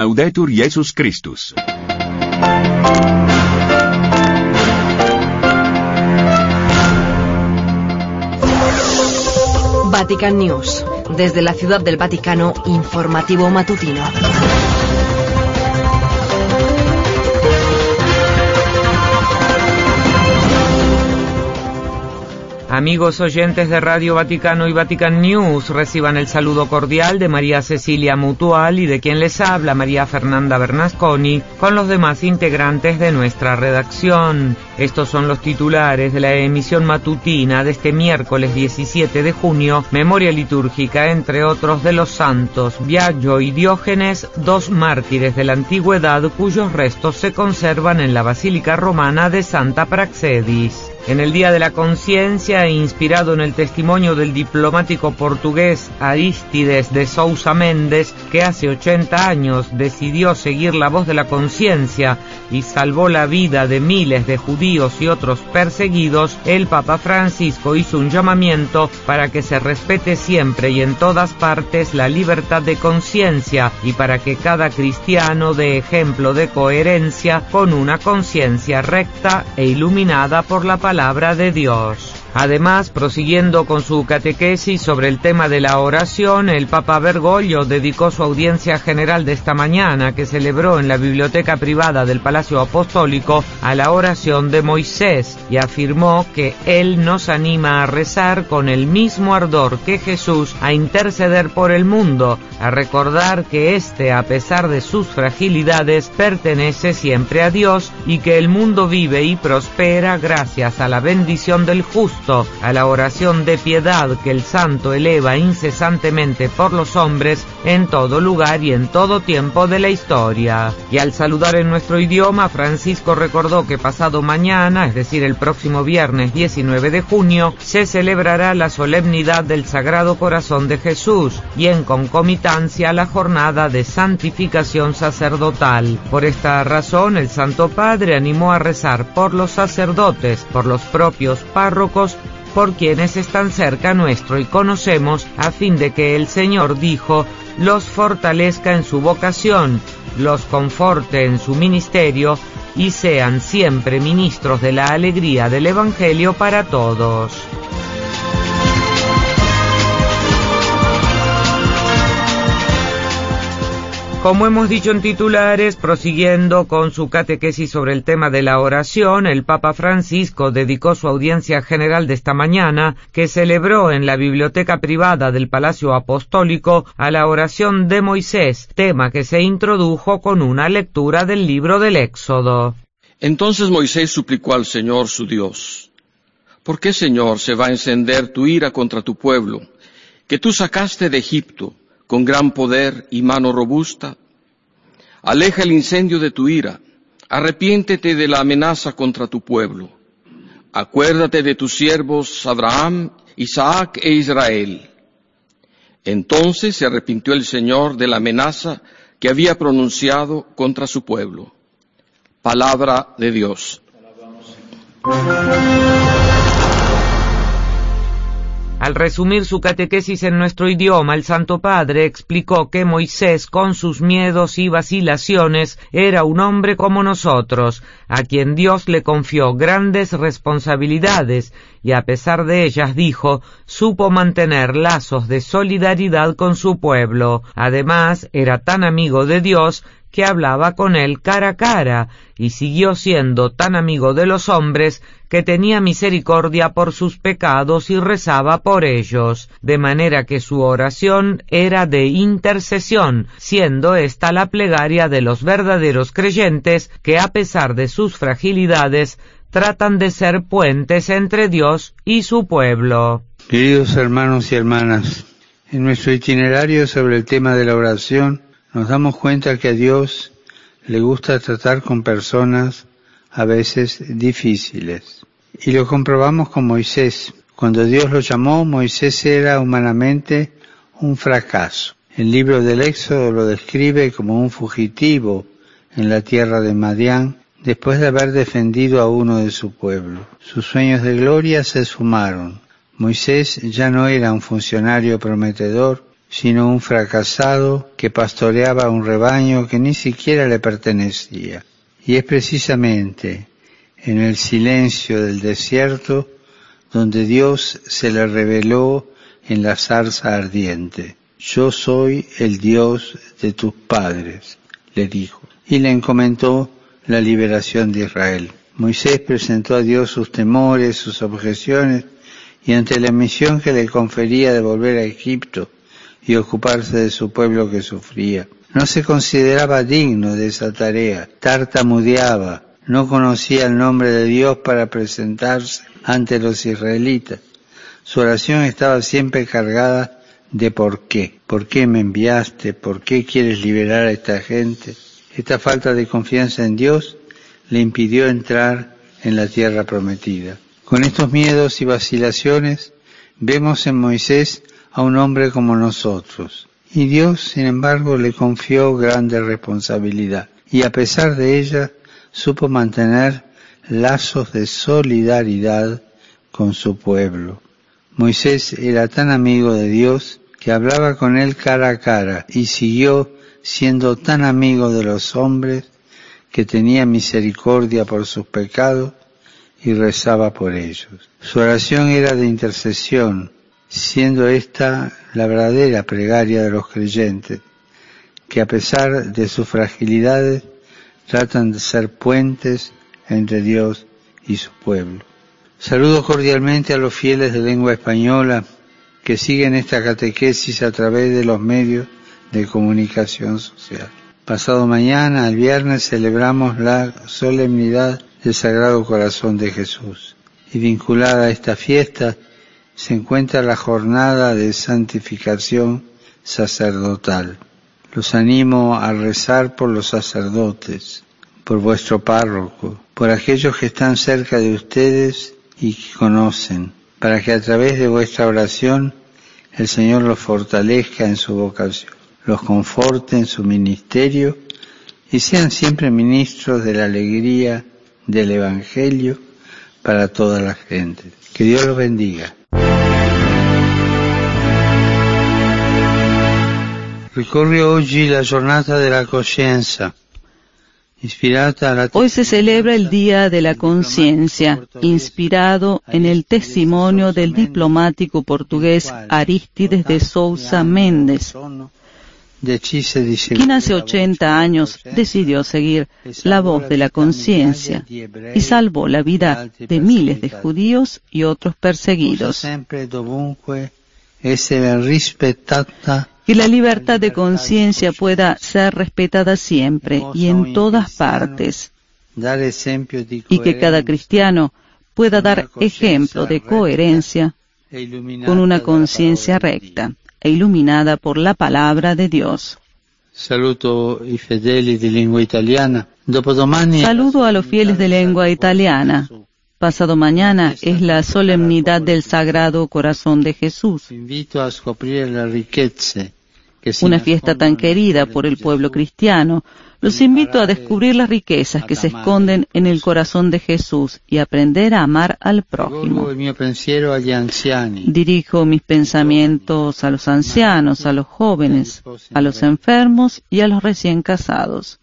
Laudetur Jesus Christus. Vatican News. Desde la Ciudad del Vaticano, informativo matutino. Amigos oyentes de Radio Vaticano y Vatican News, reciban el saludo cordial de María Cecilia Mutual y de quien les habla María Fernanda Bernasconi con los demás integrantes de nuestra redacción. Estos son los titulares de la emisión matutina de este miércoles 17 de junio, memoria litúrgica entre otros de los santos Viaggio y Diógenes, dos mártires de la antigüedad cuyos restos se conservan en la Basílica Romana de Santa Praxedis. En el Día de la Conciencia, inspirado en el testimonio del diplomático portugués Aristides de Sousa Méndez, que hace 80 años decidió seguir la voz de la conciencia y salvó la vida de miles de judíos y otros perseguidos, el Papa Francisco hizo un llamamiento para que se respete siempre y en todas partes la libertad de conciencia y para que cada cristiano dé ejemplo de coherencia con una conciencia recta e iluminada por la palabra palabra de Dios. Además, prosiguiendo con su catequesis sobre el tema de la oración, el Papa Bergoglio dedicó su audiencia general de esta mañana, que celebró en la biblioteca privada del Palacio Apostólico, a la oración de Moisés y afirmó que él nos anima a rezar con el mismo ardor que Jesús a interceder por el mundo, a recordar que éste, a pesar de sus fragilidades, pertenece siempre a Dios y que el mundo vive y prospera gracias a la bendición del justo a la oración de piedad que el santo eleva incesantemente por los hombres en todo lugar y en todo tiempo de la historia. Y al saludar en nuestro idioma, Francisco recordó que pasado mañana, es decir, el próximo viernes 19 de junio, se celebrará la solemnidad del Sagrado Corazón de Jesús y en concomitancia la jornada de santificación sacerdotal. Por esta razón, el Santo Padre animó a rezar por los sacerdotes, por los propios párrocos, por quienes están cerca nuestro y conocemos, a fin de que el Señor dijo, los fortalezca en su vocación, los conforte en su ministerio, y sean siempre ministros de la alegría del Evangelio para todos. Como hemos dicho en titulares, prosiguiendo con su catequesis sobre el tema de la oración, el Papa Francisco dedicó su audiencia general de esta mañana, que celebró en la biblioteca privada del Palacio Apostólico, a la oración de Moisés, tema que se introdujo con una lectura del libro del Éxodo. Entonces Moisés suplicó al Señor su Dios, ¿por qué, Señor, se va a encender tu ira contra tu pueblo, que tú sacaste de Egipto? Con gran poder y mano robusta. Aleja el incendio de tu ira, arrepiéntete de la amenaza contra tu pueblo. Acuérdate de tus siervos Abraham, Isaac e Israel. Entonces se arrepintió el Señor de la amenaza que había pronunciado contra su pueblo. Palabra de Dios. Al resumir su catequesis en nuestro idioma, el Santo Padre explicó que Moisés, con sus miedos y vacilaciones, era un hombre como nosotros, a quien Dios le confió grandes responsabilidades, y a pesar de ellas, dijo, supo mantener lazos de solidaridad con su pueblo. Además, era tan amigo de Dios que hablaba con él cara a cara, y siguió siendo tan amigo de los hombres que tenía misericordia por sus pecados y rezaba por ellos, de manera que su oración era de intercesión, siendo esta la plegaria de los verdaderos creyentes que a pesar de sus fragilidades tratan de ser puentes entre Dios y su pueblo. Queridos hermanos y hermanas, en nuestro itinerario sobre el tema de la oración, nos damos cuenta que a Dios le gusta tratar con personas a veces difíciles. Y lo comprobamos con Moisés. Cuando Dios lo llamó, Moisés era humanamente un fracaso. El libro del Éxodo lo describe como un fugitivo en la tierra de Madián después de haber defendido a uno de su pueblo. Sus sueños de gloria se esfumaron. Moisés ya no era un funcionario prometedor sino un fracasado que pastoreaba un rebaño que ni siquiera le pertenecía. Y es precisamente en el silencio del desierto donde Dios se le reveló en la zarza ardiente. Yo soy el Dios de tus padres, le dijo, y le encomendó la liberación de Israel. Moisés presentó a Dios sus temores, sus objeciones, y ante la misión que le confería de volver a Egipto y ocuparse de su pueblo que sufría, no se consideraba digno de esa tarea, tartamudeaba, no conocía el nombre de Dios para presentarse ante los israelitas. Su oración estaba siempre cargada de por qué. ¿Por qué me enviaste? ¿Por qué quieres liberar a esta gente? Esta falta de confianza en Dios le impidió entrar en la tierra prometida. Con estos miedos y vacilaciones vemos en Moisés a un hombre como nosotros. Y Dios, sin embargo, le confió grande responsabilidad. Y a pesar de ella, supo mantener lazos de solidaridad con su pueblo. Moisés era tan amigo de Dios que hablaba con él cara a cara y siguió siendo tan amigo de los hombres que tenía misericordia por sus pecados y rezaba por ellos. Su oración era de intercesión, siendo esta la verdadera plegaria de los creyentes, que a pesar de sus fragilidades tratan de ser puentes entre Dios y su pueblo. Saludo cordialmente a los fieles de lengua española que siguen esta catequesis a través de los medios de comunicación social. Pasado mañana, el viernes, celebramos la solemnidad del Sagrado Corazón de Jesús. Y vinculada a esta fiesta se encuentra la jornada de santificación sacerdotal. Los animo a rezar por los sacerdotes, por vuestro párroco, por aquellos que están cerca de ustedes y que conocen, para que a través de vuestra oración el Señor los fortalezca en su vocación los conforte en su ministerio y sean siempre ministros de la alegría del Evangelio para toda la gente. Que Dios los bendiga. Ricorre oggi la giornata della coscienza. Hoy se celebra el Día de la Conciencia, inspirado en el testimonio del diplomático portugués Aristides de Sousa Mendes, quien hace 80 años decidió seguir la voz de la conciencia y salvó la vida de miles de judíos y otros perseguidos. Que la libertad de conciencia pueda ser respetada siempre y en todas partes. Y que cada cristiano pueda dar ejemplo de coherencia con una conciencia recta e iluminada por la palabra de Dios. Saludo i fedeli di lingua italiana. Saludo a los fieles de lengua italiana. Pasado mañana es la solemnidad del Sagrado Corazón de Jesús. Una fiesta tan querida por el pueblo cristiano, los invito a descubrir las riquezas que se esconden en el corazón de Jesús y aprender a amar al prójimo. Dirijo mis pensamientos a los ancianos, a los jóvenes, a los enfermos y a los recién casados.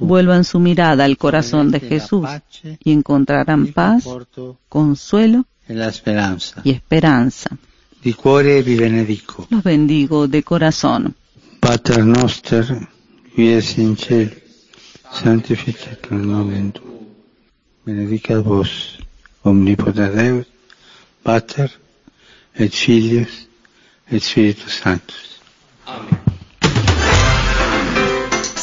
Vuelvan su mirada al corazón de Jesús y encontrarán paz, consuelo y esperanza. Di cuore vi benedico. Los bendigo de corazón. Pater noster, qui es in cielo, sanctificat nomen tuum. Benedicat vos, omnipotens Deus, Pater, et Filius, et Spiritus Sanctus. Amén.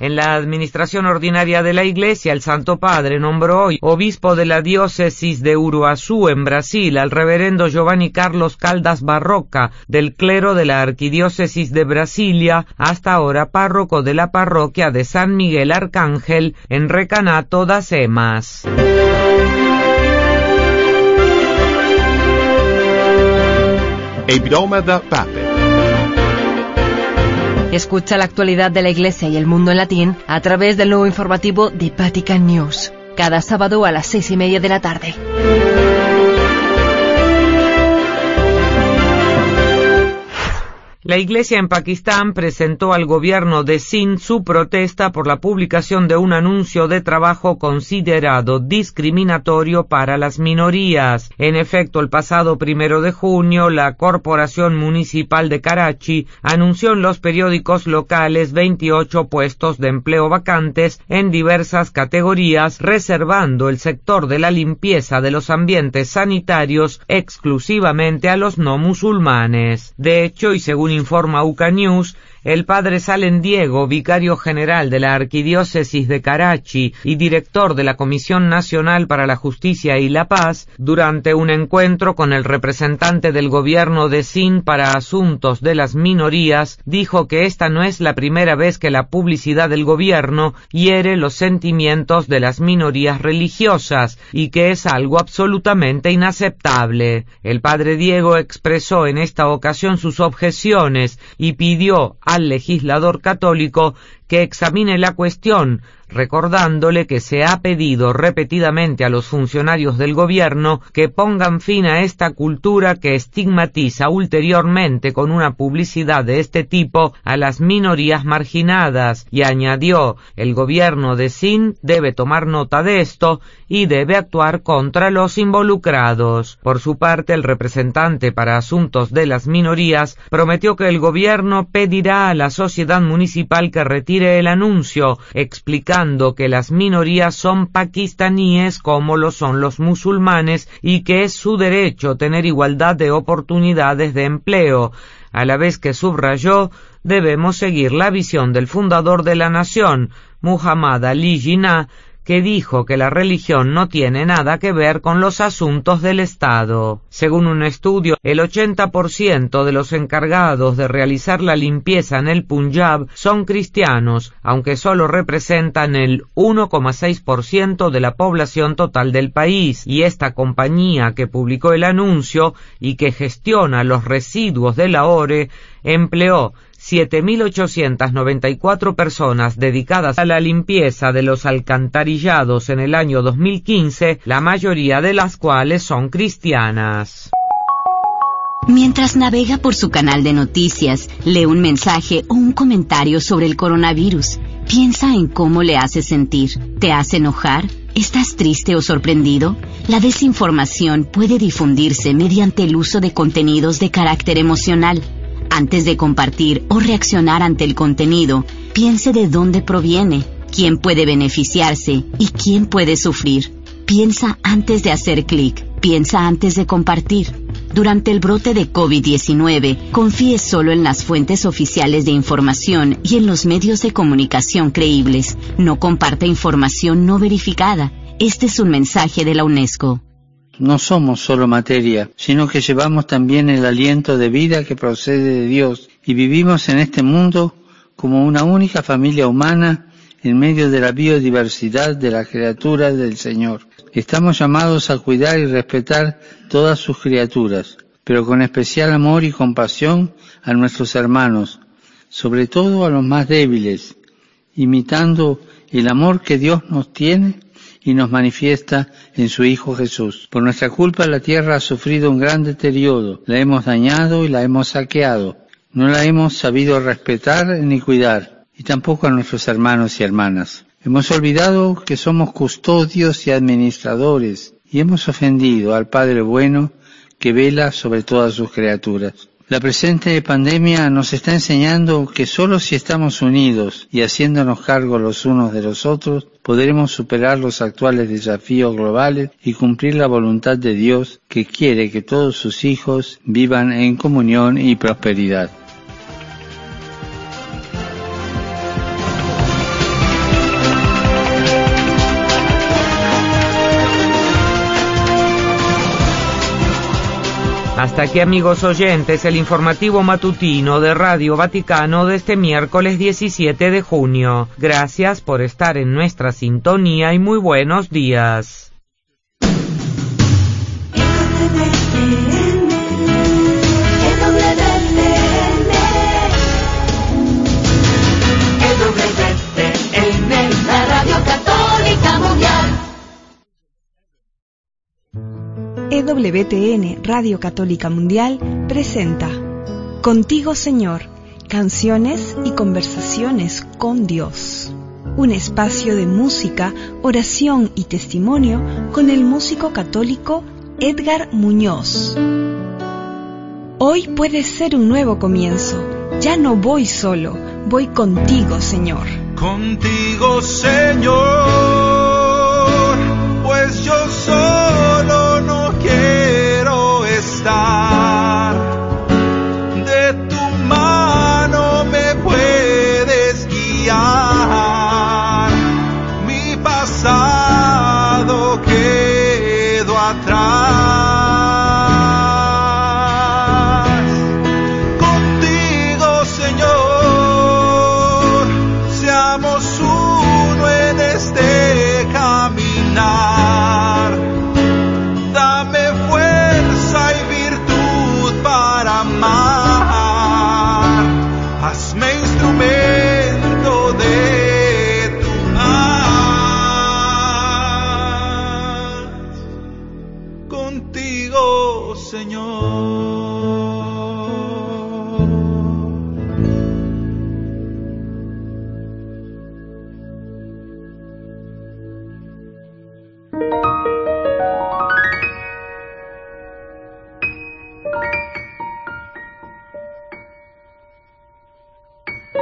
En la administración ordinaria de la Iglesia, el Santo Padre nombró hoy obispo de la diócesis de Uruazú, en Brasil, al reverendo Giovanni Carlos Caldas Barroca, del clero de la Arquidiócesis de Brasilia, hasta ahora párroco de la parroquia de San Miguel Arcángel, en Recanato das Emas. Escucha la actualidad de la Iglesia y el mundo en latín a través del nuevo informativo de Vatican News, cada sábado a las seis y media de la tarde. La Iglesia en Pakistán presentó al gobierno de Sindh su protesta por la publicación de un anuncio de trabajo considerado discriminatorio para las minorías. En efecto, el pasado primero de junio, la Corporación Municipal de Karachi anunció en los periódicos locales 28 puestos de empleo vacantes en diversas categorías, reservando el sector de la limpieza de los ambientes sanitarios exclusivamente a los no musulmanes. De hecho, y según informa UCA News, el padre Salen Diego, vicario general de la Arquidiócesis de Karachi y director de la Comisión Nacional para la Justicia y la Paz, durante un encuentro con el representante del gobierno de Sindh para asuntos de las minorías, dijo que esta no es la primera vez que la publicidad del gobierno hiere los sentimientos de las minorías religiosas y que es algo absolutamente inaceptable. El padre Diego expresó en esta ocasión sus objeciones y pidió a legislador católico que examine la cuestión, recordándole que se ha pedido repetidamente a los funcionarios del gobierno que pongan fin a esta cultura que estigmatiza ulteriormente con una publicidad de este tipo a las minorías marginadas y añadió el gobierno de Sin debe tomar nota de esto y debe actuar contra los involucrados. Por su parte, el representante para asuntos de las minorías prometió que el gobierno pedirá a la sociedad municipal que retire el anuncio, explicando que las minorías son pakistaníes como lo son los musulmanes y que es su derecho tener igualdad de oportunidades de empleo, a la vez que subrayó debemos seguir la visión del fundador de la nación, Muhammad Ali Jinnah, que dijo que la religión no tiene nada que ver con los asuntos del Estado. Según un estudio, el 80% de los encargados de realizar la limpieza en el Punjab son cristianos, aunque solo representan el 1,6% de la población total del país, y esta compañía que publicó el anuncio y que gestiona los residuos de la ORE empleó 7.894 personas dedicadas a la limpieza de los alcantarillados en el año 2015, la mayoría de las cuales son cristianas. Mientras navega por su canal de noticias, lee un mensaje o un comentario sobre el coronavirus. Piensa en cómo le hace sentir. ¿Te hace enojar? ¿Estás triste o sorprendido? La desinformación puede difundirse mediante el uso de contenidos de carácter emocional antes de compartir o reaccionar ante el contenido, piense de dónde proviene, quién puede beneficiarse y quién puede sufrir. Piensa antes de hacer clic, piensa antes de compartir. Durante el brote de COVID-19, confíe solo en las fuentes oficiales de información y en los medios de comunicación creíbles. No comparta información no verificada. Este es un mensaje de la UNESCO no somos solo materia, sino que llevamos también el aliento de vida que procede de Dios y vivimos en este mundo como una única familia humana en medio de la biodiversidad de las criaturas del Señor. Estamos llamados a cuidar y respetar todas sus criaturas, pero con especial amor y compasión a nuestros hermanos, sobre todo a los más débiles, imitando el amor que Dios nos tiene y nos manifiesta en su Hijo Jesús. Por nuestra culpa la tierra ha sufrido un gran deterioro, la hemos dañado y la hemos saqueado. No la hemos sabido respetar ni cuidar, y tampoco a nuestros hermanos y hermanas. Hemos olvidado que somos custodios y administradores, y hemos ofendido al Padre bueno que vela sobre todas sus criaturas. La presente pandemia nos está enseñando que solo si estamos unidos y haciéndonos cargo los unos de los otros, podremos superar los actuales desafíos globales y cumplir la voluntad de Dios que quiere que todos sus hijos vivan en comunión y prosperidad. Hasta aquí amigos oyentes el informativo matutino de Radio Vaticano de este miércoles 17 de junio. Gracias por estar en nuestra sintonía y muy buenos días. EWTN Radio Católica Mundial presenta Contigo Señor, canciones y conversaciones con Dios. Un espacio de música, oración y testimonio con el músico católico Edgar Muñoz. Hoy puede ser un nuevo comienzo. Ya no voy solo, voy contigo, Señor. Contigo, Señor, pues yo soy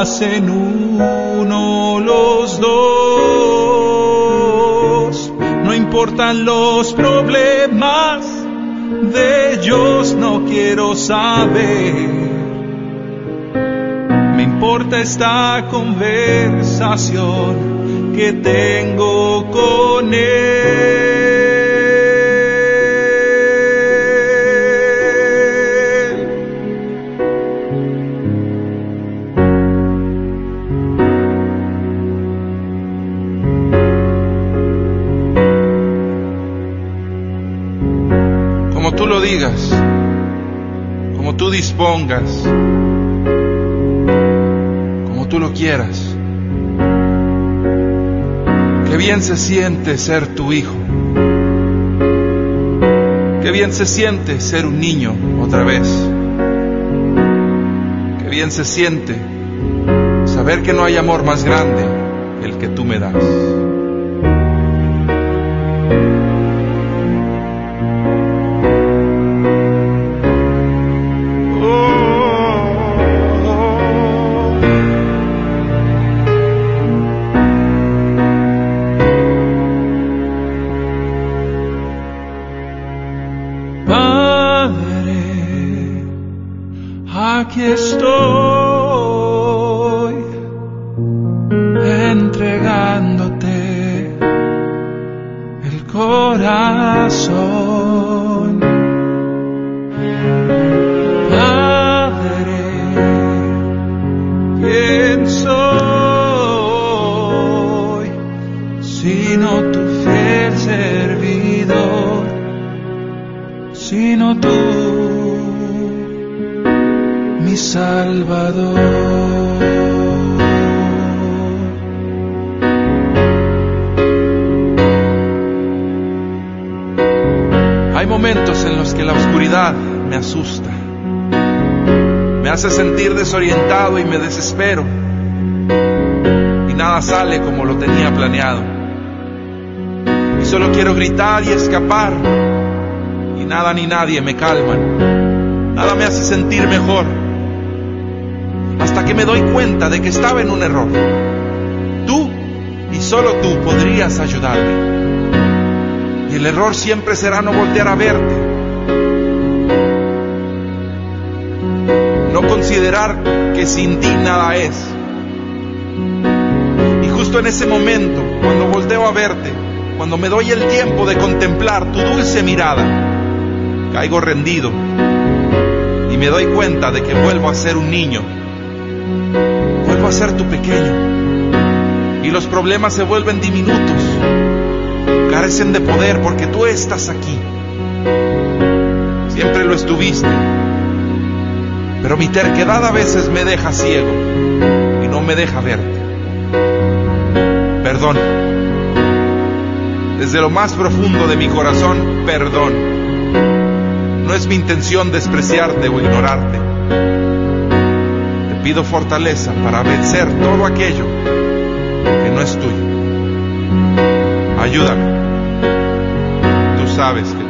hacen uno los dos. No importan los problemas, de ellos no quiero saber importa esta conversación que tengo lo quieras. Qué bien se siente ser tu hijo. Qué bien se siente ser un niño otra vez. Qué bien se siente saber que no hay amor más grande el que tú me das. Me calman, nada me hace sentir mejor, hasta que me doy cuenta de que estaba en un error. Tú y solo tú podrías ayudarme. Y el error siempre será no voltear a verte. No considerar que sin ti nada es. Y justo en ese momento, cuando volteo a verte, cuando me doy el tiempo de contemplar tu dulce mirada, caigo rendido y me doy cuenta de que vuelvo a ser un niño. Vuelvo a ser tu pequeño. Y los problemas se vuelven diminutos carecen de poder porque tú estás aquí. Siempre lo estuviste. Pero mi terquedad a veces me deja ciego y no me deja verte. Perdón. Desde lo más profundo de mi corazón, perdón. No es mi intención despreciarte o ignorarte. Te pido fortaleza para vencer todo aquello que no es tuyo. Ayúdame sabes que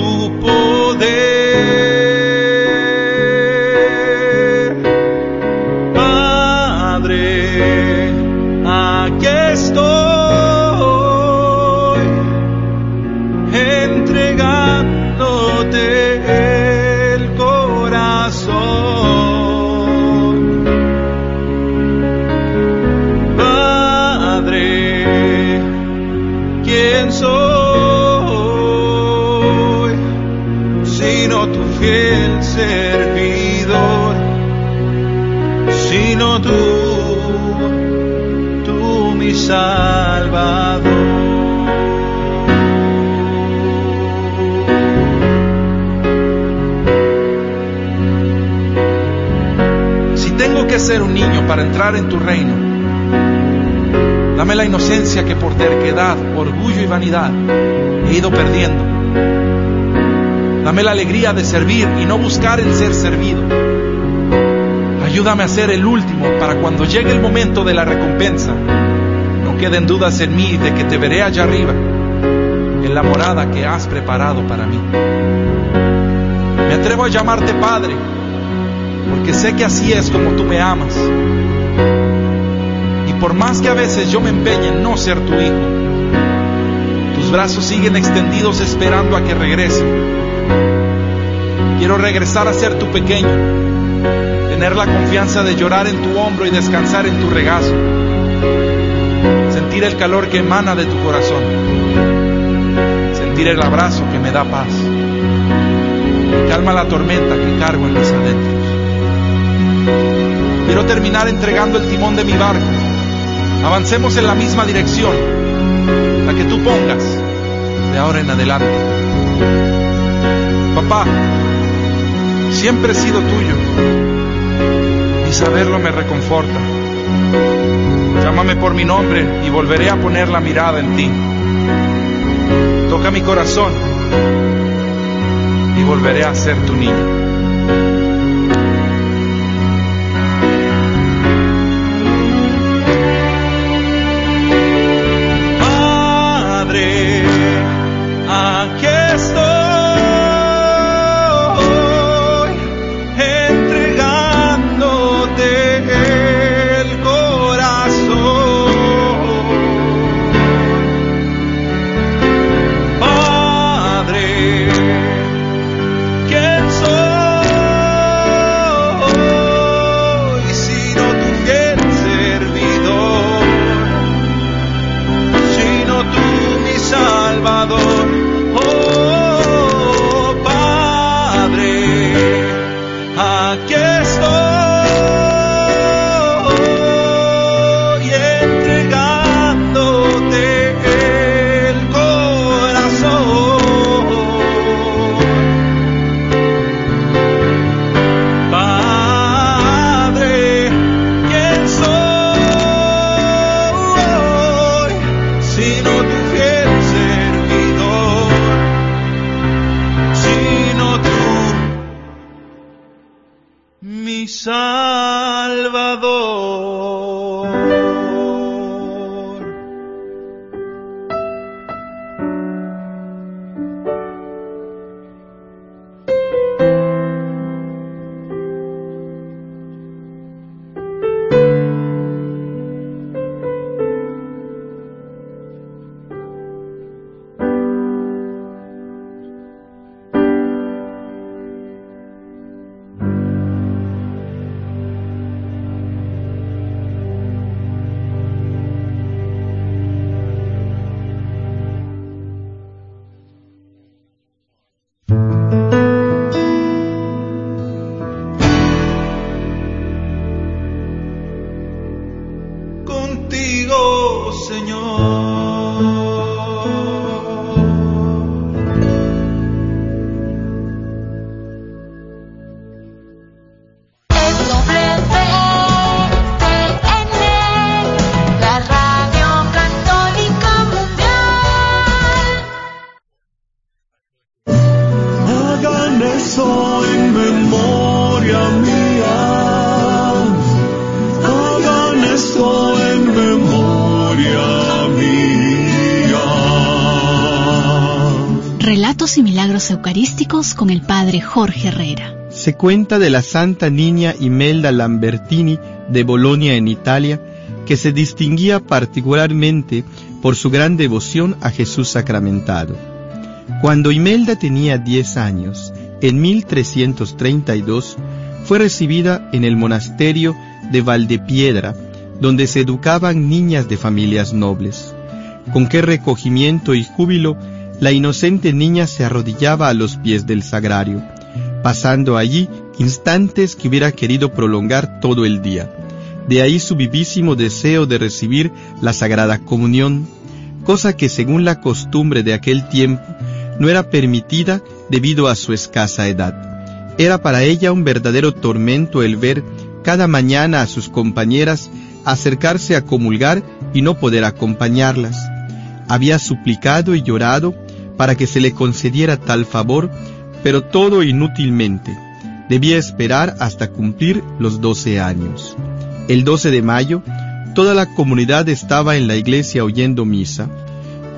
tu reino. Dame la inocencia que por terquedad, orgullo y vanidad he ido perdiendo. Dame la alegría de servir y no buscar el ser servido. Ayúdame a ser el último para cuando llegue el momento de la recompensa. No queden dudas en mí de que te veré allá arriba, en la morada que has preparado para mí. Me atrevo a llamarte Padre, porque sé que así es como tú me amas por más que a veces yo me empeñe en no ser tu hijo, tus brazos siguen extendidos esperando a que regrese. Quiero regresar a ser tu pequeño, tener la confianza de llorar en tu hombro y descansar en tu regazo, sentir el calor que emana de tu corazón, sentir el abrazo que me da paz y calma la tormenta que cargo en mis adentros. Quiero terminar entregando el timón de mi barco Avancemos en la misma dirección, la que tú pongas de ahora en adelante. Papá, siempre he sido tuyo y saberlo me reconforta. Llámame por mi nombre y volveré a poner la mirada en ti. Toca mi corazón y volveré a ser tu niño. El Padre Jorge Herrera. Se cuenta de la Santa Niña Imelda Lambertini de Bolonia en Italia, que se distinguía particularmente por su gran devoción a Jesús sacramentado. Cuando Imelda tenía 10 años, en 1332, fue recibida en el monasterio de Valdepiedra, donde se educaban niñas de familias nobles. Con qué recogimiento y júbilo la inocente niña se arrodillaba a los pies del sagrario, pasando allí instantes que hubiera querido prolongar todo el día. De ahí su vivísimo deseo de recibir la Sagrada Comunión, cosa que según la costumbre de aquel tiempo no era permitida debido a su escasa edad. Era para ella un verdadero tormento el ver cada mañana a sus compañeras acercarse a comulgar y no poder acompañarlas. Había suplicado y llorado para que se le concediera tal favor, pero todo inútilmente. Debía esperar hasta cumplir los doce años. El 12 de mayo, toda la comunidad estaba en la iglesia oyendo misa.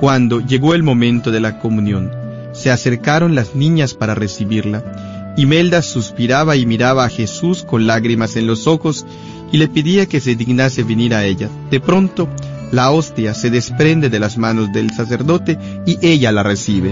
Cuando llegó el momento de la comunión, se acercaron las niñas para recibirla. Imelda suspiraba y miraba a Jesús con lágrimas en los ojos y le pedía que se dignase venir a ella. De pronto, la hostia se desprende de las manos del sacerdote y ella la recibe.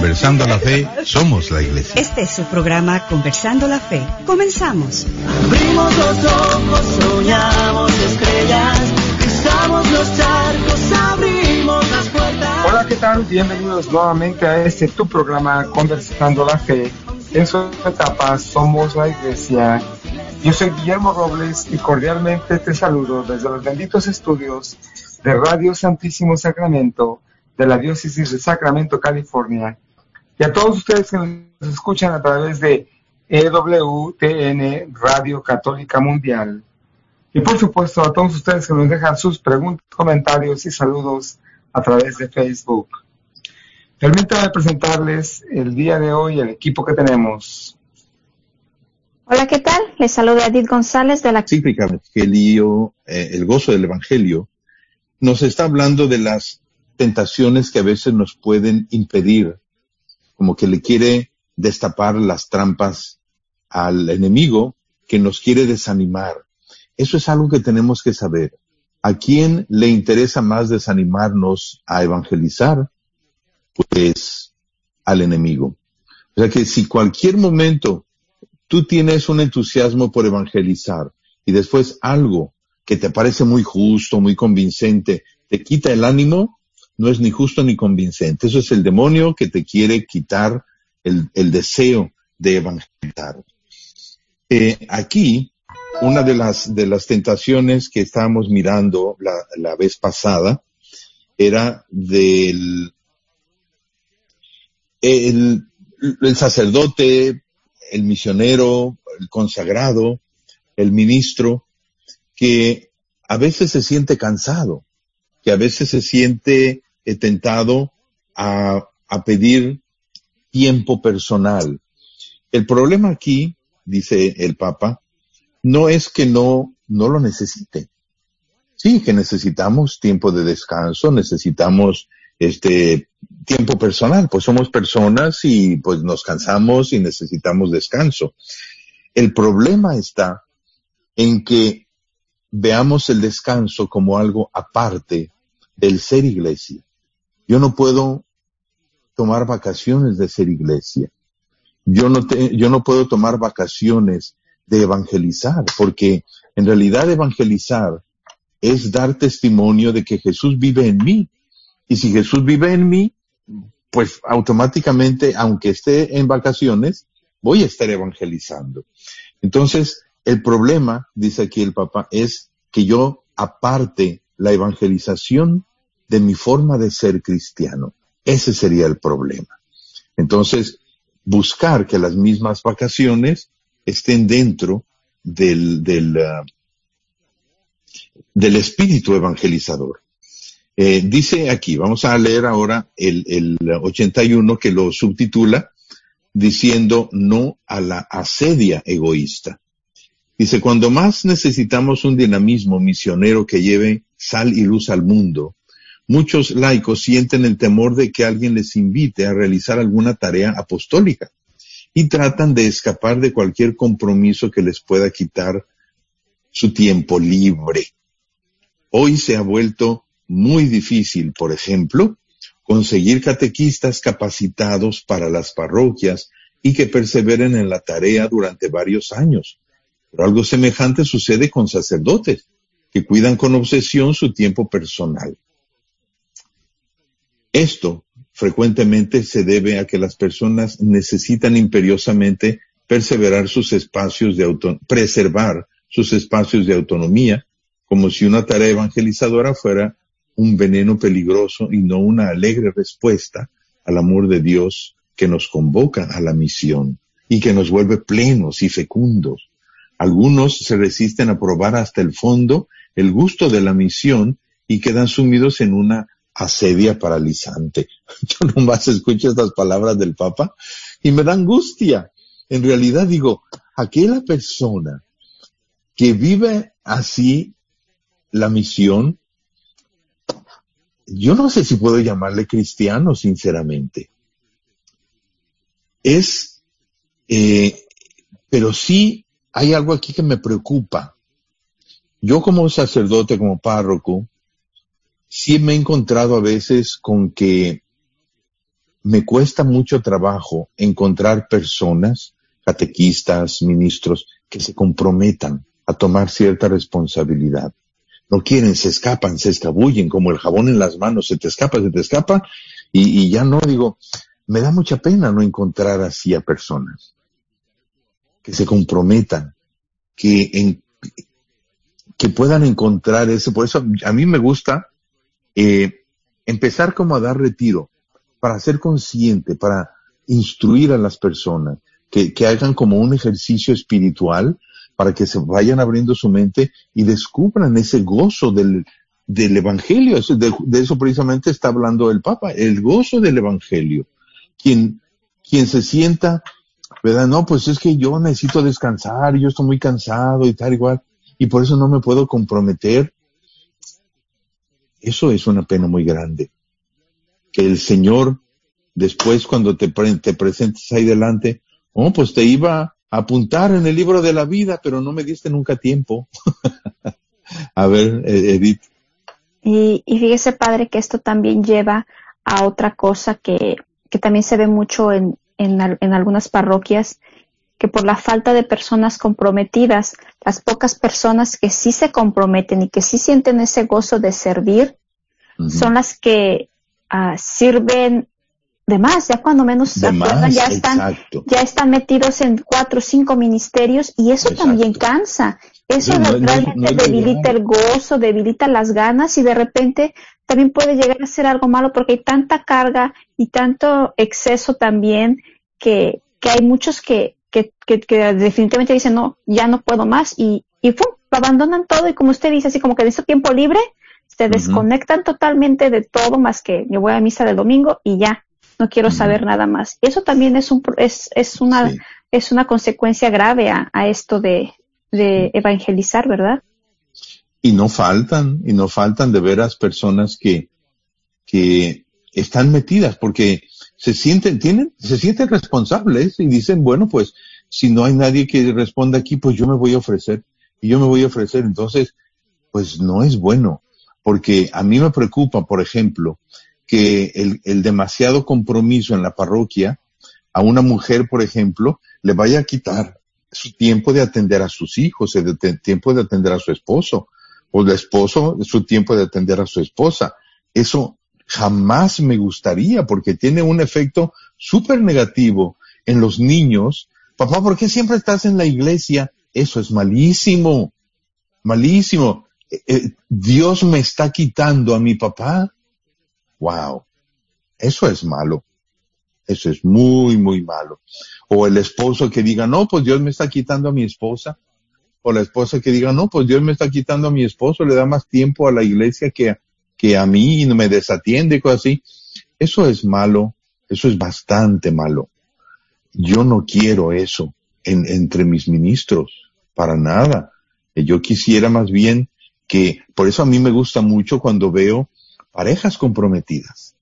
Conversando la fe, somos la iglesia. Este es su programa Conversando la Fe. Comenzamos. Abrimos los ojos, soñamos estrellas, cruzamos los charcos, abrimos las puertas. Hola, ¿qué tal? Bienvenidos nuevamente a este tu programa Conversando la Fe. En su etapa Somos la Iglesia. Yo soy Guillermo Robles y cordialmente te saludo desde los benditos estudios de Radio Santísimo Sacramento de la Diócesis de Sacramento, California. Y a todos ustedes que nos escuchan a través de EWTN Radio Católica Mundial. Y por supuesto a todos ustedes que nos dejan sus preguntas, comentarios y saludos a través de Facebook. Permítanme presentarles el día de hoy el equipo que tenemos. Hola, ¿qué tal? Les saluda Edith González de la Cíclica Evangelio, eh, el gozo del Evangelio, nos está hablando de las tentaciones que a veces nos pueden impedir, como que le quiere destapar las trampas al enemigo que nos quiere desanimar. Eso es algo que tenemos que saber. ¿A quién le interesa más desanimarnos a evangelizar? Pues al enemigo. O sea que si cualquier momento tú tienes un entusiasmo por evangelizar y después algo que te parece muy justo, muy convincente, te quita el ánimo, no es ni justo ni convincente. Eso es el demonio que te quiere quitar el, el deseo de evangelizar. Eh, aquí, una de las, de las tentaciones que estábamos mirando la, la vez pasada era del el, el sacerdote, el misionero, el consagrado, el ministro, que a veces se siente cansado, que a veces se siente eh, tentado a, a pedir tiempo personal. El problema aquí, dice el Papa, no es que no, no lo necesite. Sí, que necesitamos tiempo de descanso, necesitamos este tiempo personal, pues somos personas y pues nos cansamos y necesitamos descanso. El problema está en que veamos el descanso como algo aparte del ser iglesia. Yo no puedo tomar vacaciones de ser iglesia. Yo no, te, yo no puedo tomar vacaciones de evangelizar, porque en realidad evangelizar es dar testimonio de que Jesús vive en mí. Y si Jesús vive en mí, pues automáticamente, aunque esté en vacaciones, voy a estar evangelizando. Entonces, el problema, dice aquí el Papa, es que yo aparte la evangelización de mi forma de ser cristiano. Ese sería el problema. Entonces, buscar que las mismas vacaciones estén dentro del, del, uh, del espíritu evangelizador. Eh, dice aquí, vamos a leer ahora el, el 81 que lo subtitula diciendo no a la asedia egoísta. Dice, cuando más necesitamos un dinamismo misionero que lleve sal y luz al mundo, muchos laicos sienten el temor de que alguien les invite a realizar alguna tarea apostólica y tratan de escapar de cualquier compromiso que les pueda quitar su tiempo libre. Hoy se ha vuelto muy difícil, por ejemplo, conseguir catequistas capacitados para las parroquias y que perseveren en la tarea durante varios años. Pero algo semejante sucede con sacerdotes, que cuidan con obsesión su tiempo personal. Esto frecuentemente se debe a que las personas necesitan imperiosamente perseverar sus espacios de auto preservar sus espacios de autonomía, como si una tarea evangelizadora fuera un veneno peligroso y no una alegre respuesta al amor de Dios que nos convoca a la misión y que nos vuelve plenos y fecundos. Algunos se resisten a probar hasta el fondo el gusto de la misión y quedan sumidos en una asedia paralizante. Yo nomás escucho estas palabras del Papa y me da angustia. En realidad digo, aquella persona que vive así la misión, yo no sé si puedo llamarle cristiano, sinceramente. Es, eh, pero sí hay algo aquí que me preocupa. Yo como sacerdote, como párroco, sí me he encontrado a veces con que me cuesta mucho trabajo encontrar personas, catequistas, ministros, que se comprometan a tomar cierta responsabilidad. No quieren, se escapan, se escabullen, como el jabón en las manos, se te escapa, se te escapa, y, y ya no digo, me da mucha pena no encontrar así a personas que se comprometan, que, en, que puedan encontrar ese. Por eso a mí me gusta eh, empezar como a dar retiro, para ser consciente, para instruir a las personas, que, que hagan como un ejercicio espiritual para que se vayan abriendo su mente y descubran ese gozo del, del Evangelio. De, de, eso precisamente está hablando el Papa, el gozo del Evangelio. Quien, quien se sienta, ¿verdad? No, pues es que yo necesito descansar, yo estoy muy cansado y tal igual, y por eso no me puedo comprometer. Eso es una pena muy grande. Que el Señor, después cuando te, te presentes ahí delante, oh, pues te iba a apuntar en el libro de la vida, pero no me diste nunca tiempo. a ver, e-, Edith. Y, y, fíjese, padre, que esto también lleva a otra cosa que, que también se ve mucho en, en, en, algunas parroquias, que por la falta de personas comprometidas, las pocas personas que sí se comprometen y que sí sienten ese gozo de servir, uh -huh. son las que uh, sirven de más, ya cuando menos se acuerdan, más, ya están, exacto. ya están metidos en cuatro o cinco ministerios y eso exacto. también cansa. Eso no, realmente no, no, debilita el gozo, debilita las ganas y de repente también puede llegar a ser algo malo porque hay tanta carga y tanto exceso también que, que hay muchos que, que, que, que, definitivamente dicen, no, ya no puedo más y, y ¡pum! lo abandonan todo y como usted dice, así como que en ese tiempo libre se desconectan uh -huh. totalmente de todo más que yo voy a misa del domingo y ya, no quiero uh -huh. saber nada más. Eso también es, un, es, es, una, sí. es una consecuencia grave a, a esto de, de evangelizar, ¿verdad? Y no faltan, y no faltan de veras personas que, que están metidas porque se sienten, tienen, se sienten responsables y dicen, bueno, pues si no hay nadie que responda aquí, pues yo me voy a ofrecer y yo me voy a ofrecer. Entonces, pues no es bueno porque a mí me preocupa, por ejemplo, que el, el demasiado compromiso en la parroquia a una mujer, por ejemplo, le vaya a quitar su tiempo de atender a sus hijos, el tiempo de atender a su esposo, o el esposo su tiempo de atender a su esposa. Eso jamás me gustaría porque tiene un efecto súper negativo en los niños. Papá, ¿por qué siempre estás en la iglesia? Eso es malísimo, malísimo. Eh, eh, Dios me está quitando a mi papá. Wow, eso es malo. Eso es muy, muy malo. O el esposo que diga, no, pues Dios me está quitando a mi esposa. O la esposa que diga, no, pues Dios me está quitando a mi esposo, le da más tiempo a la iglesia que, que a mí me desatiende y cosas así. Eso es malo. Eso es bastante malo. Yo no quiero eso en, entre mis ministros. Para nada. Yo quisiera más bien que, por eso a mí me gusta mucho cuando veo parejas comprometidas.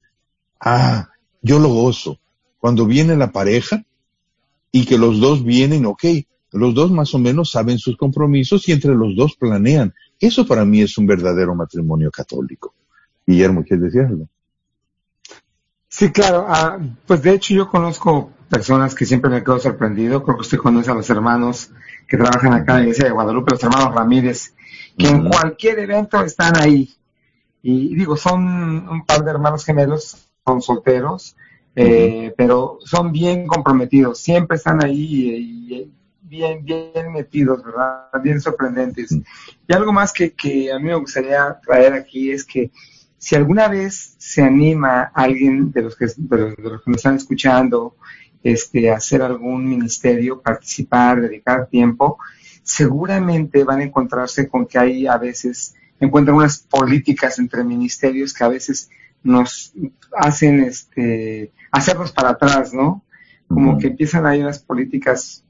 Ah, yo lo gozo cuando viene la pareja y que los dos vienen, ok, los dos más o menos saben sus compromisos y entre los dos planean. Eso para mí es un verdadero matrimonio católico. Guillermo, ¿quieres decir algo? Sí, claro. Ah, pues de hecho yo conozco personas que siempre me quedo sorprendido. Creo que usted conoce a los hermanos que trabajan acá en la iglesia de Guadalupe, los hermanos Ramírez, que uh -huh. en cualquier evento están ahí. Y digo, son un par de hermanos gemelos, son solteros, eh, pero son bien comprometidos, siempre están ahí y, y bien, bien metidos, ¿verdad? Bien sorprendentes. Y algo más que, que a mí me gustaría traer aquí es que si alguna vez se anima alguien de los que, de los, de los que nos están escuchando este, a hacer algún ministerio, participar, dedicar tiempo, seguramente van a encontrarse con que hay a veces, encuentran unas políticas entre ministerios que a veces nos hacen este hacernos para atrás, ¿no? Como uh -huh. que empiezan ahí unas políticas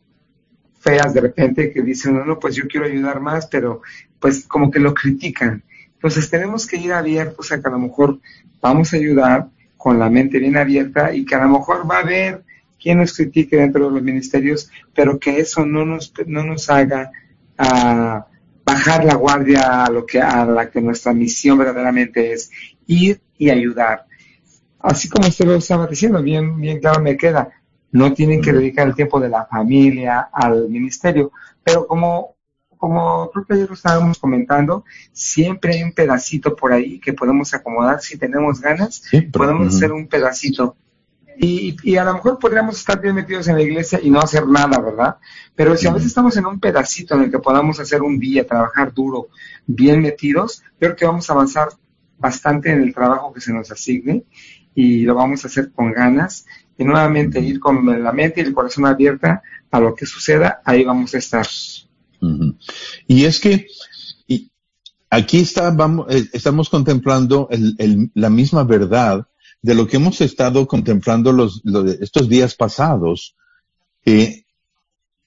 feas de repente que dicen, no, no, pues yo quiero ayudar más, pero pues como que lo critican. Entonces tenemos que ir abiertos a que a lo mejor vamos a ayudar con la mente bien abierta y que a lo mejor va a haber quien nos critique dentro de los ministerios, pero que eso no nos, no nos haga a bajar la guardia a lo que a la que nuestra misión verdaderamente es ir y ayudar. Así como usted lo estaba diciendo, bien, bien claro me queda, no tienen que dedicar el tiempo de la familia al ministerio, pero como como creo que ayer lo estábamos comentando, siempre hay un pedacito por ahí que podemos acomodar si tenemos ganas, podemos hacer un pedacito. Y, a lo mejor podríamos estar bien metidos en la iglesia y no hacer nada, ¿verdad? Pero si a veces estamos en un pedacito en el que podamos hacer un día, trabajar duro, bien metidos, creo que vamos a avanzar bastante en el trabajo que se nos asigne y lo vamos a hacer con ganas y nuevamente ir con la mente y el corazón abierta a lo que suceda, ahí vamos a estar. Y es que aquí está, eh, estamos contemplando la misma verdad de lo que hemos estado contemplando los, estos días pasados,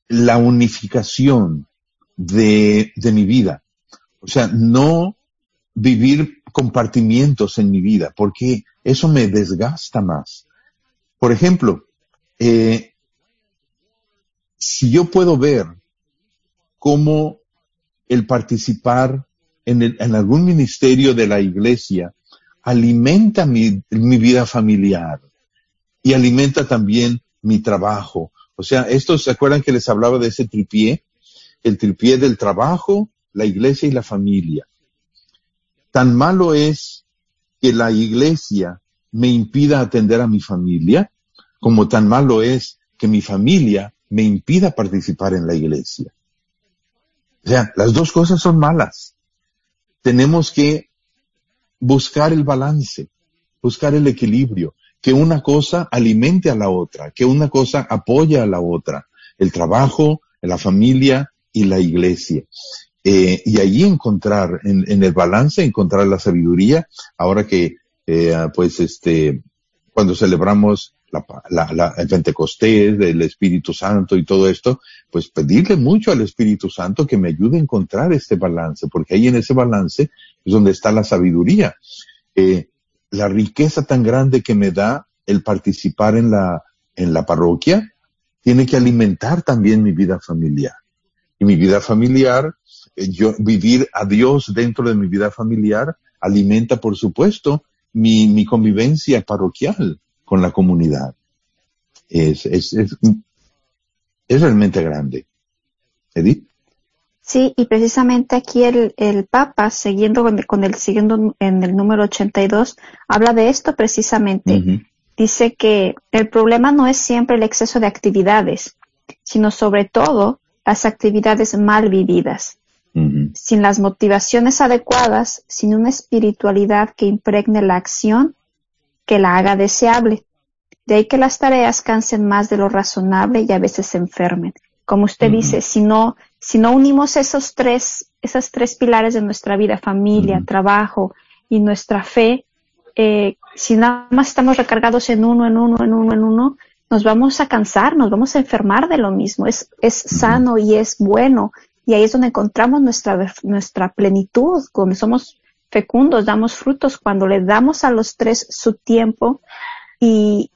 la unificación de, de mi vida. O sea, no vivir compartimientos en mi vida, porque eso me desgasta más. Por ejemplo, eh, si yo puedo ver cómo el participar en, en, algún ministerio de la iglesia alimenta mi, mi vida familiar y alimenta también mi trabajo. O sea, estos, ¿se acuerdan que les hablaba de ese tripié? El tripié del trabajo, la iglesia y la familia. Tan malo es que la iglesia me impida atender a mi familia, como tan malo es que mi familia me impida participar en la iglesia. O sea, las dos cosas son malas. Tenemos que buscar el balance, buscar el equilibrio, que una cosa alimente a la otra, que una cosa apoye a la otra, el trabajo, la familia y la iglesia. Eh, y allí encontrar, en, el balance, encontrar la sabiduría, ahora que, eh, pues, este, cuando celebramos la, la, el Pentecostés, del Espíritu Santo y todo esto, pues pedirle mucho al Espíritu Santo que me ayude a encontrar este balance, porque ahí en ese balance es donde está la sabiduría. Eh, la riqueza tan grande que me da el participar en la, en la parroquia, tiene que alimentar también mi vida familiar. Y mi vida familiar, eh, yo vivir a Dios dentro de mi vida familiar, alimenta, por supuesto, mi, mi convivencia parroquial con la comunidad. Es, es, es, es realmente grande. Edith. Sí, y precisamente aquí el, el Papa, siguiendo con el, siguiendo en el número 82, habla de esto precisamente. Dice que el problema no es siempre el exceso de actividades, sino sobre todo las actividades mal vividas. Sin las motivaciones adecuadas, sin una espiritualidad que impregne la acción, que la haga deseable. De ahí que las tareas cansen más de lo razonable y a veces se enfermen. Como usted dice, si no, si no unimos esos tres, esas tres pilares de nuestra vida, familia, trabajo y nuestra fe, eh, si nada más estamos recargados en uno, en uno, en uno, en uno, nos vamos a cansar, nos vamos a enfermar de lo mismo. Es, es sano y es bueno. Y ahí es donde encontramos nuestra, nuestra plenitud, donde somos fecundos, damos frutos, cuando le damos a los tres su tiempo y,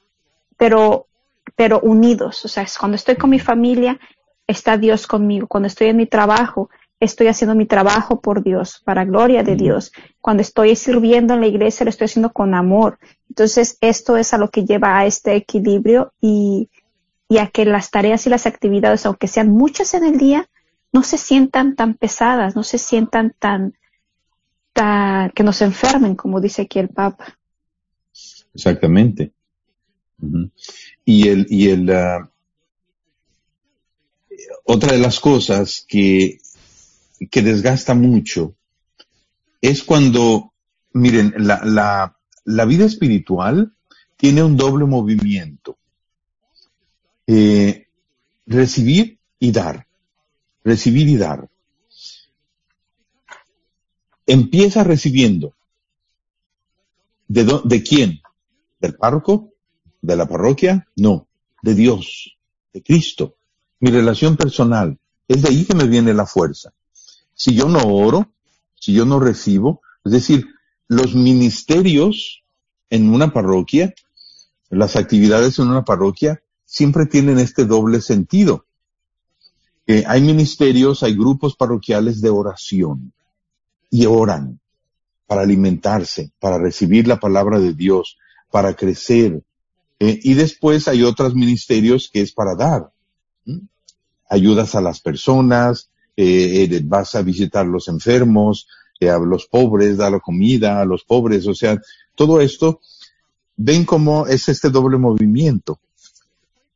pero, pero unidos. O sea, cuando estoy con mi familia, está Dios conmigo. Cuando estoy en mi trabajo, estoy haciendo mi trabajo por Dios, para gloria de Dios. Cuando estoy sirviendo en la iglesia, lo estoy haciendo con amor. Entonces, esto es a lo que lleva a este equilibrio y, y a que las tareas y las actividades, aunque sean muchas en el día, no se sientan tan pesadas, no se sientan tan, que nos enfermen, como dice aquí el Papa. Exactamente. Y el, y el, ah, otra de las cosas que, que desgasta mucho es cuando, miren, la, la, la vida espiritual tiene un doble movimiento. Eh, recibir y dar. Recibir y dar empieza recibiendo. ¿De, ¿De quién? ¿Del párroco? ¿De la parroquia? No, de Dios, de Cristo. mi relación personal. Es de ahí que me viene la fuerza. Si yo no oro, si yo no recibo, es decir, los ministerios en una parroquia, las actividades en una parroquia, siempre tienen este doble sentido. hay ministerios, hay grupos parroquiales de oración y oran para alimentarse, para recibir la palabra de Dios, para crecer. Eh, y después hay otros ministerios que es para dar. Ayudas a las personas, eh, eh, vas a visitar los enfermos, a los pobres, da la comida a los pobres, o sea, todo esto, ven cómo es este doble movimiento.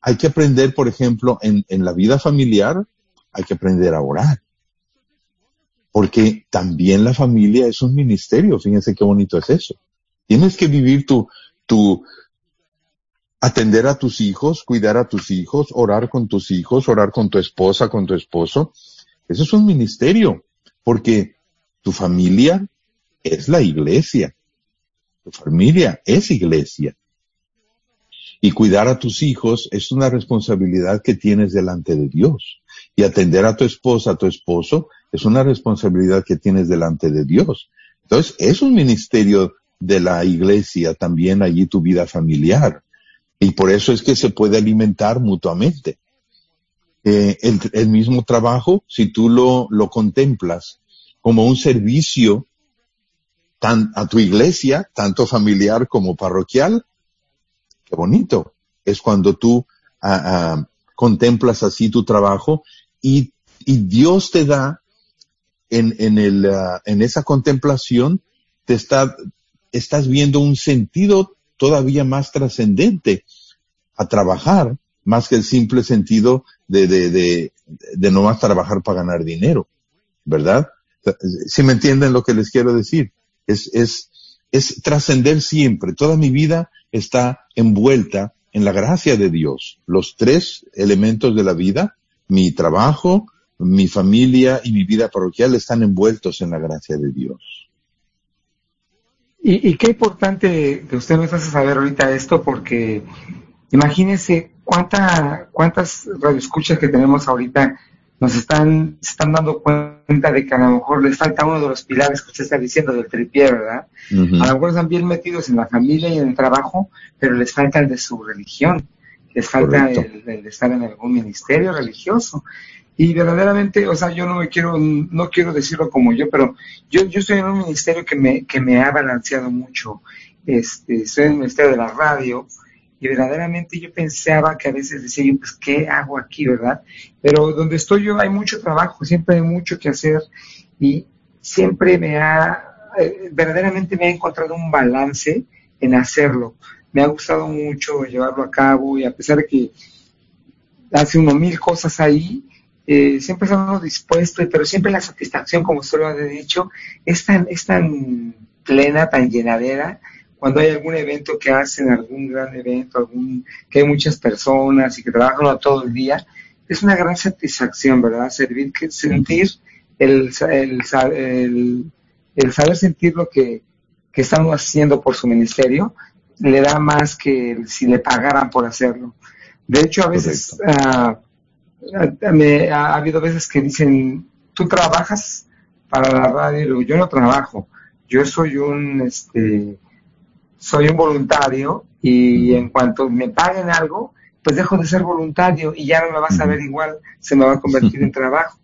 Hay que aprender, por ejemplo, en, en la vida familiar, hay que aprender a orar. Porque también la familia es un ministerio, fíjense qué bonito es eso. Tienes que vivir tu, tu, atender a tus hijos, cuidar a tus hijos, orar con tus hijos, orar con tu esposa, con tu esposo. Eso es un ministerio, porque tu familia es la iglesia. Tu familia es iglesia. Y cuidar a tus hijos es una responsabilidad que tienes delante de Dios. Y atender a tu esposa, a tu esposo, es una responsabilidad que tienes delante de Dios. Entonces, es un ministerio de la iglesia también allí tu vida familiar. Y por eso es que se puede alimentar mutuamente. Eh, el, mismo trabajo, si tú lo, lo contemplas como un servicio tan, a tu iglesia, tanto familiar como parroquial, qué bonito. Es cuando tú ah, ah, contemplas así tu trabajo y, y Dios te da en, en, el, uh, en esa contemplación, te está, estás viendo un sentido todavía más trascendente a trabajar, más que el simple sentido de, de, de, de no más trabajar para ganar dinero, ¿verdad? Si me entienden lo que les quiero decir, es, es, es trascender siempre. Toda mi vida está envuelta en la gracia de Dios. Los tres elementos de la vida, mi trabajo, mi familia y mi vida parroquial están envueltos en la gracia de Dios. Y, y qué importante que usted nos hace saber ahorita esto, porque imagínese cuánta, cuántas radioescuchas que tenemos ahorita nos están, están dando cuenta de que a lo mejor les falta uno de los pilares que usted está diciendo del tripié, ¿verdad? A lo mejor están bien metidos en la familia y en el trabajo, pero les falta el de su religión, les falta el, el, de estar en algún ministerio religioso. Y verdaderamente, o sea, yo no me quiero, no quiero decirlo como yo, pero yo, yo estoy en un ministerio que me, que me ha balanceado mucho. Este, estoy en el ministerio de la radio, y verdaderamente yo pensaba que a veces decía yo, pues, ¿qué hago aquí, verdad? Pero donde estoy yo hay mucho trabajo, siempre hay mucho que hacer y siempre me ha, eh, verdaderamente me ha encontrado un balance en hacerlo. Me ha gustado mucho llevarlo a cabo y a pesar de que hace uno mil cosas ahí, eh, siempre estamos dispuestos, pero siempre la satisfacción, como usted lo ha dicho, es tan, es tan plena, tan llenadera, cuando hay algún evento que hacen, algún gran evento, algún que hay muchas personas y que trabajan todo el día, es una gran satisfacción, ¿verdad? Servir, que, sentir el, el, el, el saber sentir lo que, que estamos haciendo por su ministerio, le da más que si le pagaran por hacerlo. De hecho, a veces uh, me, ha, ha habido veces que dicen, tú trabajas para la radio, yo no trabajo, yo soy un, este, soy un voluntario y en cuanto me paguen algo, pues dejo de ser voluntario y ya no me vas a ver igual, se me va a convertir en trabajo.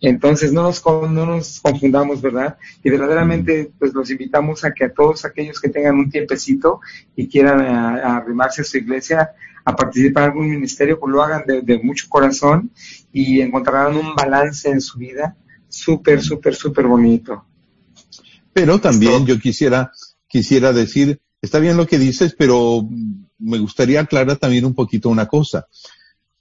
Entonces no nos, no nos confundamos, ¿verdad? Y verdaderamente pues los invitamos a que a todos aquellos que tengan un tiempecito y quieran arrimarse a su iglesia, a participar en algún ministerio, pues lo hagan de, de mucho corazón y encontrarán un balance en su vida súper, súper, súper bonito. Pero también yo quisiera, quisiera decir, está bien lo que dices, pero me gustaría aclarar también un poquito una cosa.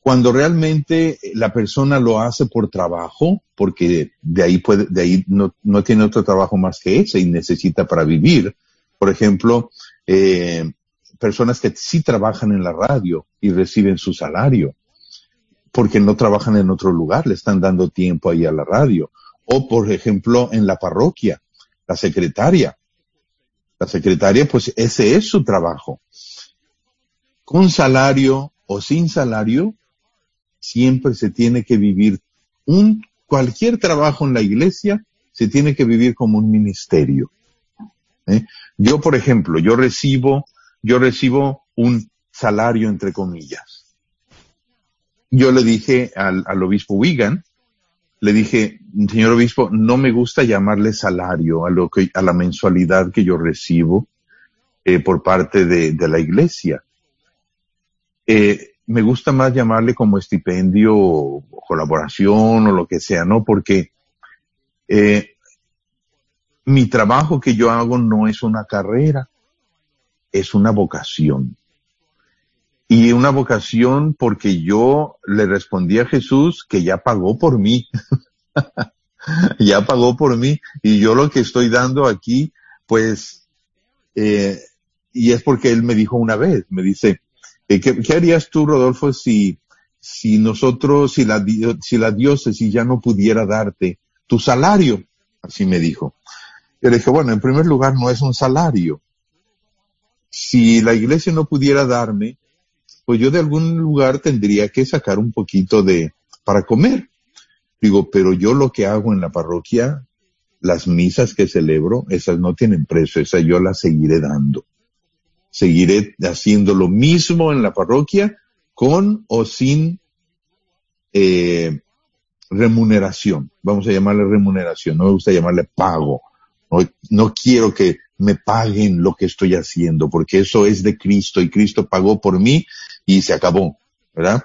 Cuando realmente la persona lo hace por trabajo, porque de ahí puede, de ahí no, tiene otro trabajo más que ese y necesita para vivir. Por ejemplo, eh, personas que sí trabajan en la radio y reciben su salario, porque no trabajan en otro lugar, le están dando tiempo ahí a la radio. O, por ejemplo, en la parroquia, la secretaria, la secretaria, pues ese es su trabajo. Con salario o sin salario, siempre se tiene que vivir un, cualquier trabajo en la iglesia se tiene que vivir como un ministerio. ¿eh? Yo, por ejemplo, yo recibo, yo recibo un salario entre comillas. Yo le dije al, al obispo Wigan, le dije, señor obispo, no me gusta llamarle salario a lo que, a la mensualidad que yo recibo eh, por parte de, de la iglesia. Eh, me gusta más llamarle como estipendio o colaboración o lo que sea, ¿no? Porque eh, mi trabajo que yo hago no es una carrera, es una vocación. Y una vocación porque yo le respondí a Jesús que ya pagó por mí. ya pagó por mí. Y yo lo que estoy dando aquí, pues, eh, y es porque él me dijo una vez, me dice, ¿qué, ¿qué, harías tú, Rodolfo, si, si nosotros, si la, si la diócesis ya no pudiera darte tu salario? Así me dijo. Yo le dije, bueno, en primer lugar, no es un salario. Si la iglesia no pudiera darme, pues yo de algún lugar tendría que sacar un poquito de, para comer. Digo, pero yo lo que hago en la parroquia, las misas que celebro, esas no tienen precio, esas yo las seguiré dando. Seguiré haciendo lo mismo en la parroquia con o sin eh, remuneración. Vamos a llamarle remuneración, no me gusta llamarle pago. No, quiero que me paguen lo que estoy haciendo, porque eso es de Cristo y Cristo pagó por mí y se acabó, ¿verdad?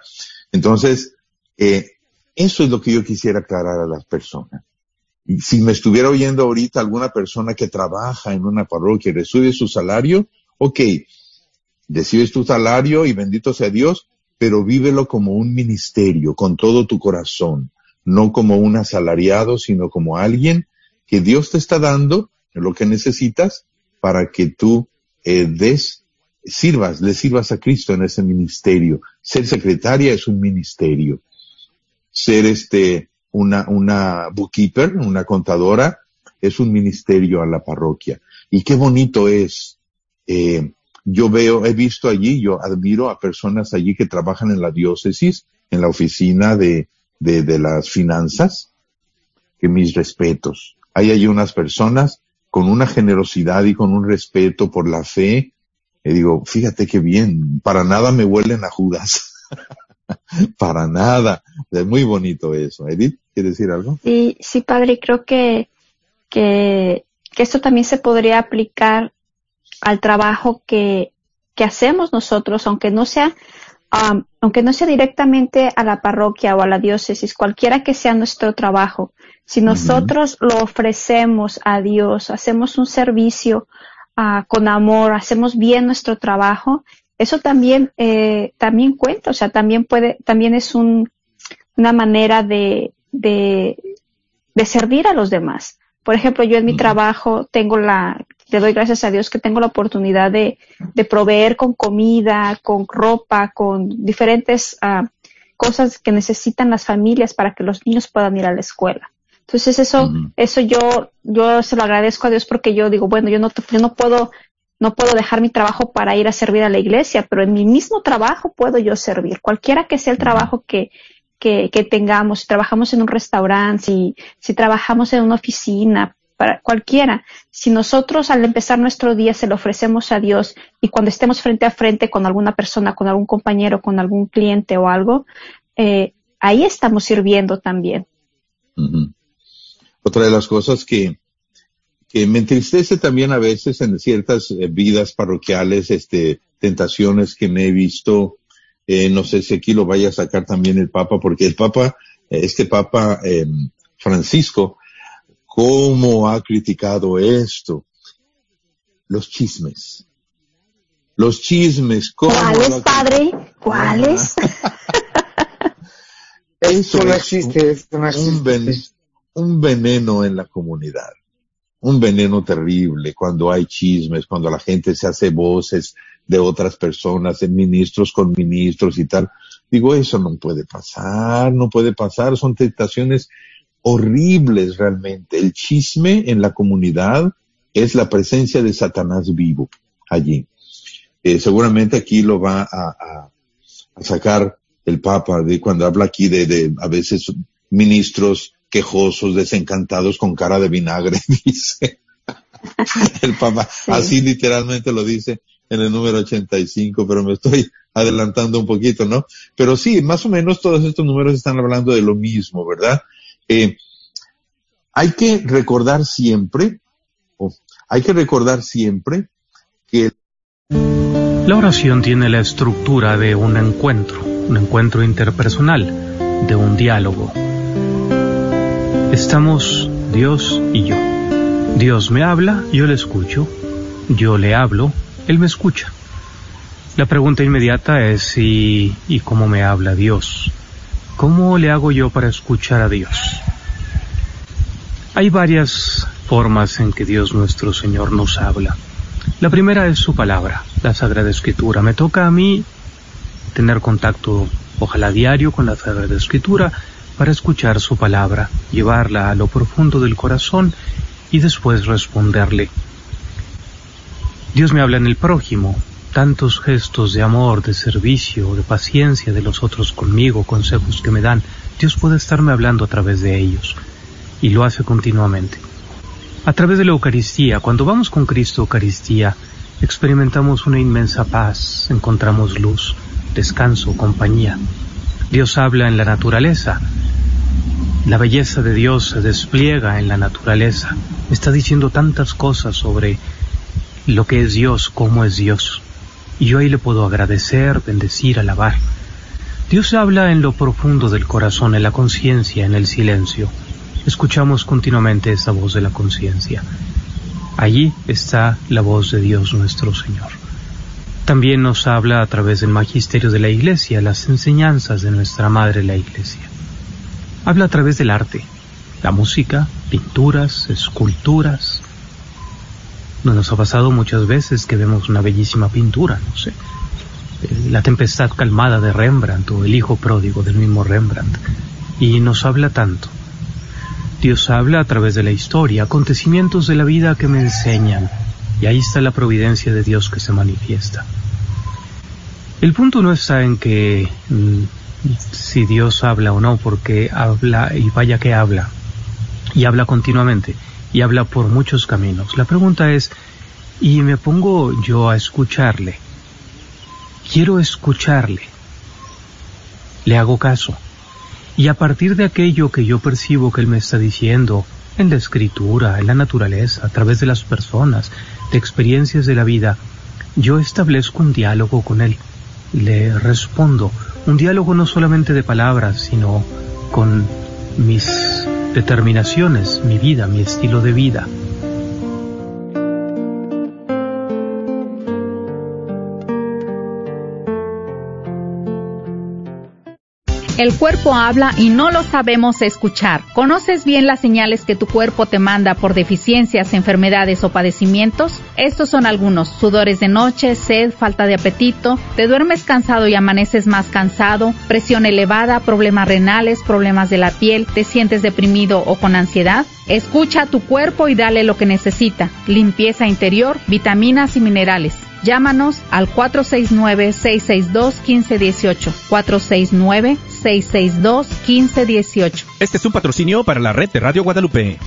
Entonces, eh, eso es lo que yo quisiera aclarar a las personas. Y si me estuviera oyendo ahorita alguna persona que trabaja en una parroquia y recibe su salario, ok, recibes tu salario y bendito sea Dios, pero vívelo como un ministerio, con todo tu corazón, no como un asalariado, sino como alguien que Dios te está dando lo que necesitas para que tú eh, des, sirvas, le sirvas a Cristo en ese ministerio. Ser secretaria es un ministerio. Ser este, una, una bookkeeper, una contadora, es un ministerio a la parroquia. Y qué bonito es. Eh, yo veo, he visto allí, yo admiro a personas allí que trabajan en la diócesis, en la oficina de, de, las finanzas, que mis respetos. Hay allí unas personas con una generosidad y con un respeto por la fe. Y digo, fíjate qué bien, para nada me huelen a Judas. para nada. Es muy bonito eso. Edith, ¿quieres decir algo? Sí, sí, padre, creo que, que esto también se podría aplicar al trabajo que, que hacemos nosotros, aunque no sea, um, aunque no sea directamente a la parroquia o a la diócesis, cualquiera que sea nuestro trabajo, si nosotros uh -huh. lo ofrecemos a Dios, hacemos un servicio uh, con amor, hacemos bien nuestro trabajo, eso también, eh, también cuenta, o sea, también puede, también es un, una manera de, de, de servir a los demás. Por ejemplo, yo en mi uh -huh. trabajo tengo la, le doy gracias a Dios que tengo la oportunidad de, de proveer con comida, con ropa, con diferentes uh, cosas que necesitan las familias para que los niños puedan ir a la escuela. Entonces eso, uh -huh. eso yo, yo se lo agradezco a Dios porque yo digo, bueno, yo no, yo no puedo, no puedo dejar mi trabajo para ir a servir a la iglesia, pero en mi mismo trabajo puedo yo servir. Cualquiera que sea el trabajo que, que, que tengamos, si trabajamos en un restaurante, si, si trabajamos en una oficina, para cualquiera. Si nosotros al empezar nuestro día se lo ofrecemos a Dios y cuando estemos frente a frente con alguna persona, con algún compañero, con algún cliente o algo, eh, ahí estamos sirviendo también. Otra de las cosas que, que me entristece también a veces en ciertas eh, vidas parroquiales, este, tentaciones que me he visto, eh, no sé si aquí lo vaya a sacar también el Papa, porque el Papa, este Papa eh, Francisco, cómo ha criticado esto. Los chismes. Los chismes. ¿cómo ¿Cuáles, padre? ¿Cuáles? Eso no existe, es no existe. Un, ven, un veneno en la comunidad. Un veneno terrible cuando hay chismes, cuando la gente se hace voces de otras personas, en ministros con ministros y tal. Digo, eso no puede pasar, no puede pasar, son tentaciones horribles realmente. El chisme en la comunidad es la presencia de Satanás vivo allí. Eh, seguramente aquí lo va a, a, a, sacar el Papa, de cuando habla aquí de, de a veces ministros quejosos, desencantados con cara de vinagre, dice. el Papa, así literalmente lo dice en el número 85, pero me estoy adelantando un poquito, ¿no? Pero sí, más o menos todos estos números están hablando de lo mismo, ¿verdad? Eh, hay que recordar siempre, hay que recordar siempre que la oración tiene la estructura de un encuentro, un encuentro interpersonal, de un diálogo. Estamos Dios y yo. Dios me habla, yo le escucho. Yo le hablo, Él me escucha. La pregunta inmediata es si y cómo me habla Dios. ¿Cómo le hago yo para escuchar a Dios? Hay varias formas en que Dios nuestro Señor nos habla. La primera es su palabra, la Sagrada Escritura. Me toca a mí tener contacto, ojalá diario, con la Sagrada Escritura para escuchar su palabra, llevarla a lo profundo del corazón y después responderle. Dios me habla en el prójimo, tantos gestos de amor, de servicio, de paciencia de los otros conmigo, consejos que me dan, Dios puede estarme hablando a través de ellos y lo hace continuamente. A través de la Eucaristía, cuando vamos con Cristo Eucaristía, experimentamos una inmensa paz, encontramos luz, descanso, compañía. Dios habla en la naturaleza. La belleza de Dios se despliega en la naturaleza. Está diciendo tantas cosas sobre lo que es Dios, cómo es Dios. Y yo ahí le puedo agradecer, bendecir, alabar. Dios habla en lo profundo del corazón, en la conciencia, en el silencio. Escuchamos continuamente esa voz de la conciencia. Allí está la voz de Dios nuestro Señor. También nos habla a través del magisterio de la Iglesia, las enseñanzas de nuestra Madre la Iglesia. Habla a través del arte, la música, pinturas, esculturas. Nos ha pasado muchas veces que vemos una bellísima pintura, no sé, eh, la tempestad calmada de Rembrandt o el hijo pródigo del mismo Rembrandt, y nos habla tanto. Dios habla a través de la historia, acontecimientos de la vida que me enseñan, y ahí está la providencia de Dios que se manifiesta. El punto no está en que mm, si Dios habla o no, porque habla y vaya que habla, y habla continuamente, y habla por muchos caminos. La pregunta es, ¿y me pongo yo a escucharle? Quiero escucharle. Le hago caso. Y a partir de aquello que yo percibo que Él me está diciendo, en la escritura, en la naturaleza, a través de las personas, de experiencias de la vida, yo establezco un diálogo con Él le respondo. Un diálogo no solamente de palabras, sino con mis determinaciones, mi vida, mi estilo de vida. El cuerpo habla y no lo sabemos escuchar. ¿Conoces bien las señales que tu cuerpo te manda por deficiencias, enfermedades o padecimientos? Estos son algunos. Sudores de noche, sed, falta de apetito, te duermes cansado y amaneces más cansado, presión elevada, problemas renales, problemas de la piel, te sientes deprimido o con ansiedad. Escucha a tu cuerpo y dale lo que necesita. Limpieza interior, vitaminas y minerales. Llámanos al 469-662-1518. 469-662-1518. Este es un patrocinio para la red de Radio Guadalupe.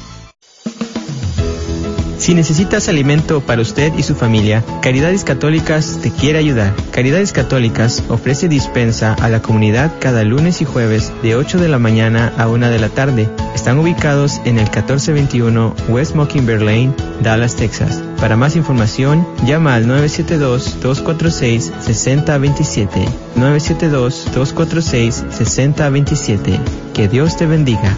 Si necesitas alimento para usted y su familia, Caridades Católicas te quiere ayudar. Caridades Católicas ofrece dispensa a la comunidad cada lunes y jueves de 8 de la mañana a 1 de la tarde. Están ubicados en el 1421 West Mockingbird Lane, Dallas, Texas. Para más información, llama al 972-246-6027. 972-246-6027. Que Dios te bendiga.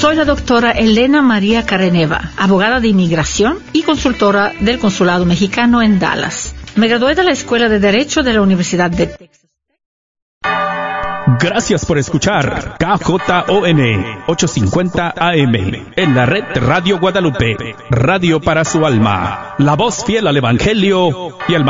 Soy la doctora Elena María Careneva, abogada de inmigración y consultora del Consulado Mexicano en Dallas. Me gradué de la Escuela de Derecho de la Universidad de Texas. Gracias por escuchar KJON 850 AM en la red Radio Guadalupe, radio para su alma, la voz fiel al Evangelio y al